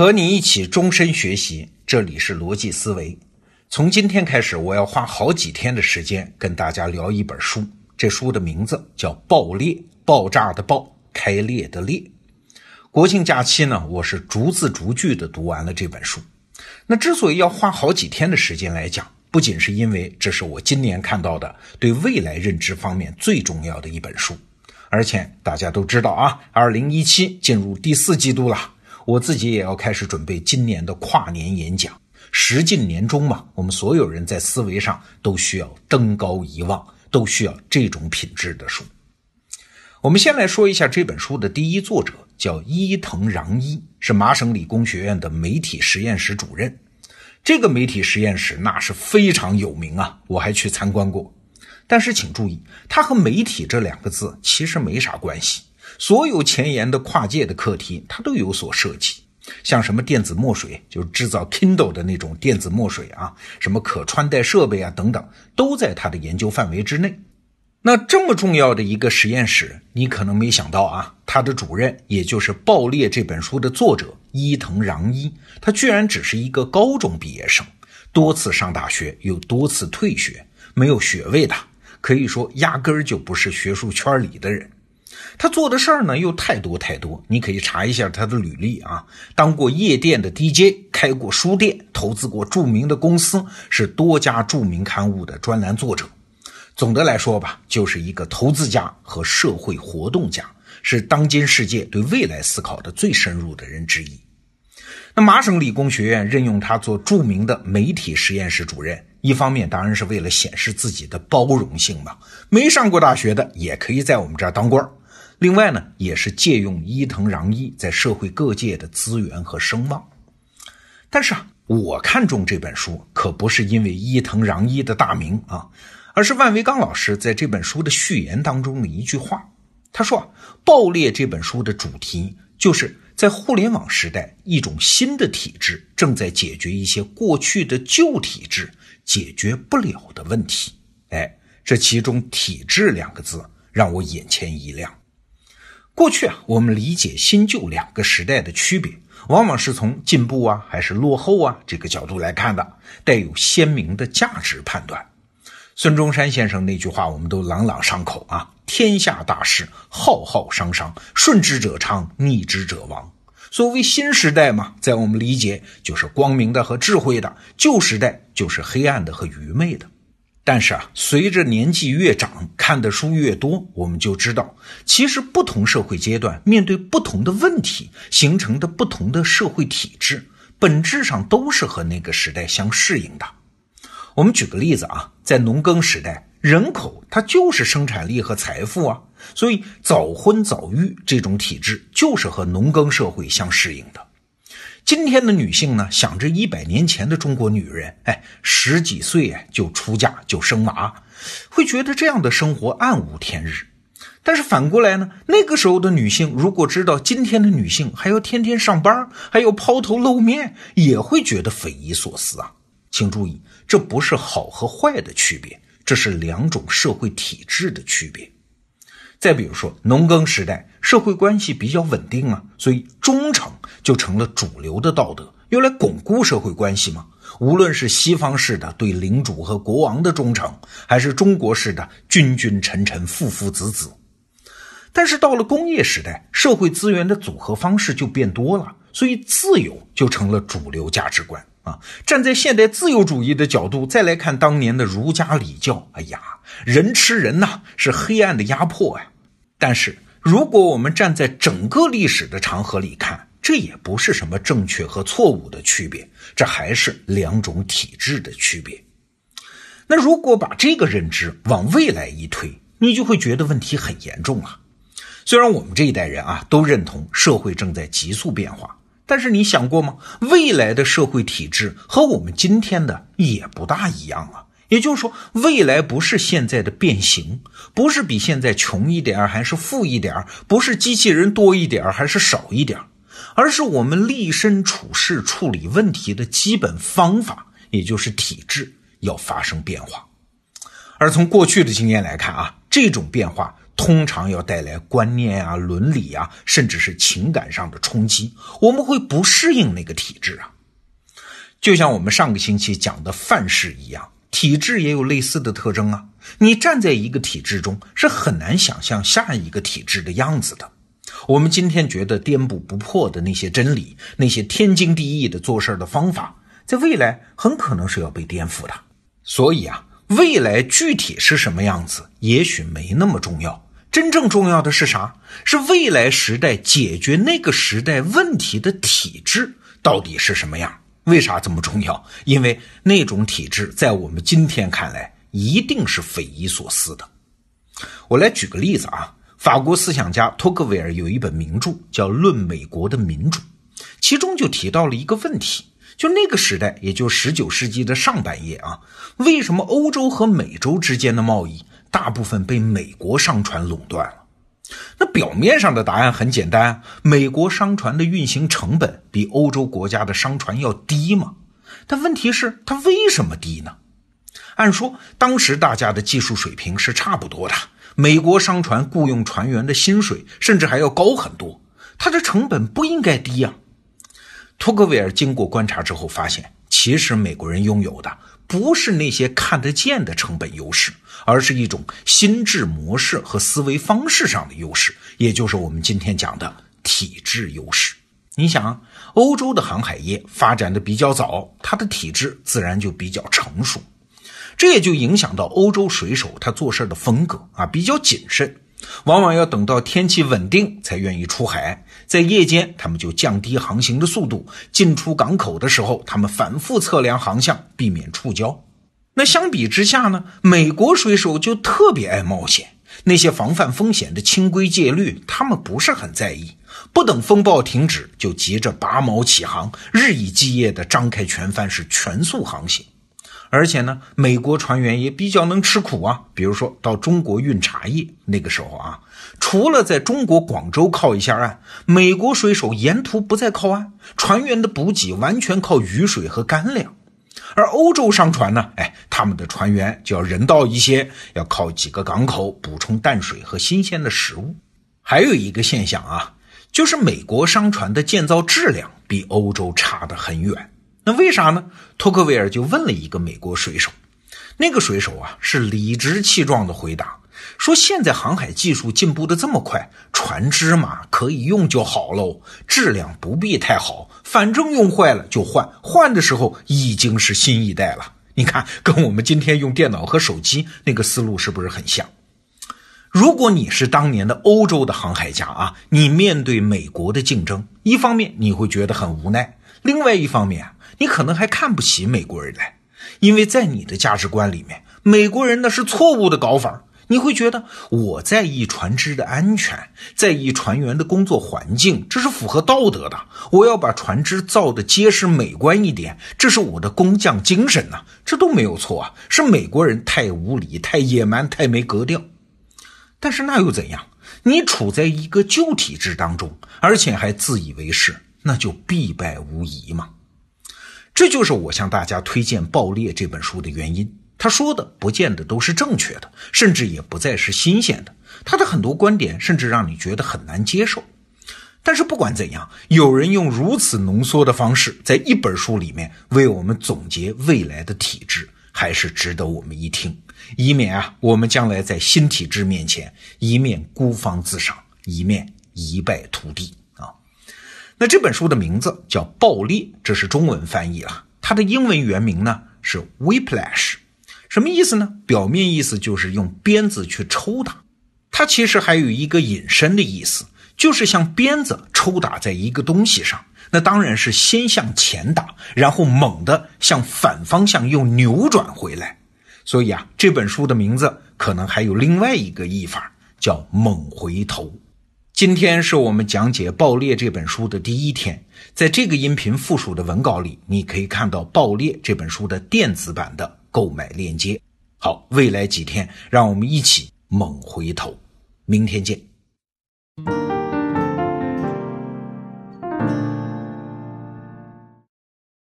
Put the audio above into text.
和你一起终身学习，这里是逻辑思维。从今天开始，我要花好几天的时间跟大家聊一本书。这书的名字叫《爆裂》，爆炸的爆，开裂的裂。国庆假期呢，我是逐字逐句的读完了这本书。那之所以要花好几天的时间来讲，不仅是因为这是我今年看到的对未来认知方面最重要的一本书，而且大家都知道啊，二零一七进入第四季度了。我自己也要开始准备今年的跨年演讲，时近年终嘛，我们所有人在思维上都需要登高一望，都需要这种品质的书。我们先来说一下这本书的第一作者，叫伊藤穰一，是麻省理工学院的媒体实验室主任。这个媒体实验室那是非常有名啊，我还去参观过。但是请注意，它和媒体这两个字其实没啥关系。所有前沿的跨界的课题，它都有所涉及，像什么电子墨水，就是制造 Kindle 的那种电子墨水啊，什么可穿戴设备啊等等，都在他的研究范围之内。那这么重要的一个实验室，你可能没想到啊，它的主任，也就是《爆裂》这本书的作者伊藤穰一，他居然只是一个高中毕业生，多次上大学又多次退学，没有学位的，可以说压根儿就不是学术圈里的人。他做的事儿呢又太多太多，你可以查一下他的履历啊。当过夜店的 DJ，开过书店，投资过著名的公司，是多家著名刊物的专栏作者。总的来说吧，就是一个投资家和社会活动家，是当今世界对未来思考的最深入的人之一。那麻省理工学院任用他做著名的媒体实验室主任，一方面当然是为了显示自己的包容性嘛，没上过大学的也可以在我们这儿当官。另外呢，也是借用伊藤穰一在社会各界的资源和声望。但是啊，我看中这本书可不是因为伊藤穰一的大名啊，而是万维刚老师在这本书的序言当中的一句话。他说啊，《爆裂》这本书的主题就是在互联网时代，一种新的体制正在解决一些过去的旧体制解决不了的问题。哎，这其中“体制”两个字让我眼前一亮。过去啊，我们理解新旧两个时代的区别，往往是从进步啊还是落后啊这个角度来看的，带有鲜明的价值判断。孙中山先生那句话，我们都朗朗上口啊：“天下大事，浩浩汤汤，顺之者昌，逆之者亡。”所谓新时代嘛，在我们理解就是光明的和智慧的，旧时代就是黑暗的和愚昧的。但是啊，随着年纪越长，看的书越多，我们就知道，其实不同社会阶段面对不同的问题，形成的不同的社会体制，本质上都是和那个时代相适应的。我们举个例子啊，在农耕时代，人口它就是生产力和财富啊，所以早婚早育这种体制就是和农耕社会相适应的。今天的女性呢，想着一百年前的中国女人，哎，十几岁哎就出嫁就生娃，会觉得这样的生活暗无天日。但是反过来呢，那个时候的女性如果知道今天的女性还要天天上班，还要抛头露面，也会觉得匪夷所思啊。请注意，这不是好和坏的区别，这是两种社会体制的区别。再比如说，农耕时代社会关系比较稳定啊，所以忠诚就成了主流的道德，用来巩固社会关系嘛。无论是西方式的对领主和国王的忠诚，还是中国式的君君臣臣父父子子。但是到了工业时代，社会资源的组合方式就变多了，所以自由就成了主流价值观啊。站在现代自由主义的角度再来看当年的儒家礼教，哎呀，人吃人呐，是黑暗的压迫呀。但是，如果我们站在整个历史的长河里看，这也不是什么正确和错误的区别，这还是两种体制的区别。那如果把这个认知往未来一推，你就会觉得问题很严重了。虽然我们这一代人啊都认同社会正在急速变化，但是你想过吗？未来的社会体制和我们今天的也不大一样啊。也就是说，未来不是现在的变形，不是比现在穷一点还是富一点不是机器人多一点还是少一点而是我们立身处世、处理问题的基本方法，也就是体制要发生变化。而从过去的经验来看啊，这种变化通常要带来观念啊、伦理啊，甚至是情感上的冲击，我们会不适应那个体制啊。就像我们上个星期讲的范式一样，体制也有类似的特征啊。你站在一个体制中，是很难想象下一个体制的样子的。我们今天觉得颠扑不破的那些真理，那些天经地义的做事的方法，在未来很可能是要被颠覆的。所以啊，未来具体是什么样子，也许没那么重要。真正重要的是啥？是未来时代解决那个时代问题的体制到底是什么样？为啥这么重要？因为那种体制在我们今天看来一定是匪夷所思的。我来举个例子啊。法国思想家托克维尔有一本名著叫《论美国的民主》，其中就提到了一个问题：就那个时代，也就十九世纪的上半叶啊，为什么欧洲和美洲之间的贸易大部分被美国商船垄断了？那表面上的答案很简单，美国商船的运行成本比欧洲国家的商船要低嘛。但问题是，它为什么低呢？按说当时大家的技术水平是差不多的。美国商船雇佣船员的薪水甚至还要高很多，它的成本不应该低呀。托克维尔经过观察之后发现，其实美国人拥有的不是那些看得见的成本优势，而是一种心智模式和思维方式上的优势，也就是我们今天讲的体制优势。你想，欧洲的航海业发展的比较早，它的体制自然就比较成熟。这也就影响到欧洲水手他做事的风格啊，比较谨慎，往往要等到天气稳定才愿意出海。在夜间，他们就降低航行的速度；进出港口的时候，他们反复测量航向，避免触礁。那相比之下呢，美国水手就特别爱冒险，那些防范风险的清规戒律，他们不是很在意，不等风暴停止，就急着拔锚起航，日以继夜地张开全帆，是全速航行。而且呢，美国船员也比较能吃苦啊。比如说到中国运茶叶，那个时候啊，除了在中国广州靠一下岸，美国水手沿途不再靠岸，船员的补给完全靠雨水和干粮。而欧洲商船呢，哎，他们的船员就要人道一些，要靠几个港口补充淡水和新鲜的食物。还有一个现象啊，就是美国商船的建造质量比欧洲差得很远。那为啥呢？托克维尔就问了一个美国水手，那个水手啊是理直气壮的回答说：“现在航海技术进步的这么快，船只嘛可以用就好喽，质量不必太好，反正用坏了就换，换的时候已经是新一代了。你看，跟我们今天用电脑和手机那个思路是不是很像？如果你是当年的欧洲的航海家啊，你面对美国的竞争，一方面你会觉得很无奈，另外一方面。”你可能还看不起美国人来，因为在你的价值观里面，美国人那是错误的搞法。你会觉得我在意船只的安全，在意船员的工作环境，这是符合道德的。我要把船只造的结实美观一点，这是我的工匠精神呐，这都没有错啊。是美国人太无理、太野蛮、太没格调。但是那又怎样？你处在一个旧体制当中，而且还自以为是，那就必败无疑嘛。这就是我向大家推荐《爆裂》这本书的原因。他说的不见得都是正确的，甚至也不再是新鲜的。他的很多观点甚至让你觉得很难接受。但是不管怎样，有人用如此浓缩的方式，在一本书里面为我们总结未来的体制，还是值得我们一听，以免啊，我们将来在新体制面前，一面孤芳自赏，一面一败涂地。那这本书的名字叫《爆裂》，这是中文翻译啊。它的英文原名呢是 Whiplash，什么意思呢？表面意思就是用鞭子去抽打，它其实还有一个引申的意思，就是像鞭子抽打在一个东西上，那当然是先向前打，然后猛地向反方向又扭转回来。所以啊，这本书的名字可能还有另外一个译法，叫猛回头。今天是我们讲解《爆裂》这本书的第一天，在这个音频附属的文稿里，你可以看到《爆裂》这本书的电子版的购买链接。好，未来几天，让我们一起猛回头，明天见。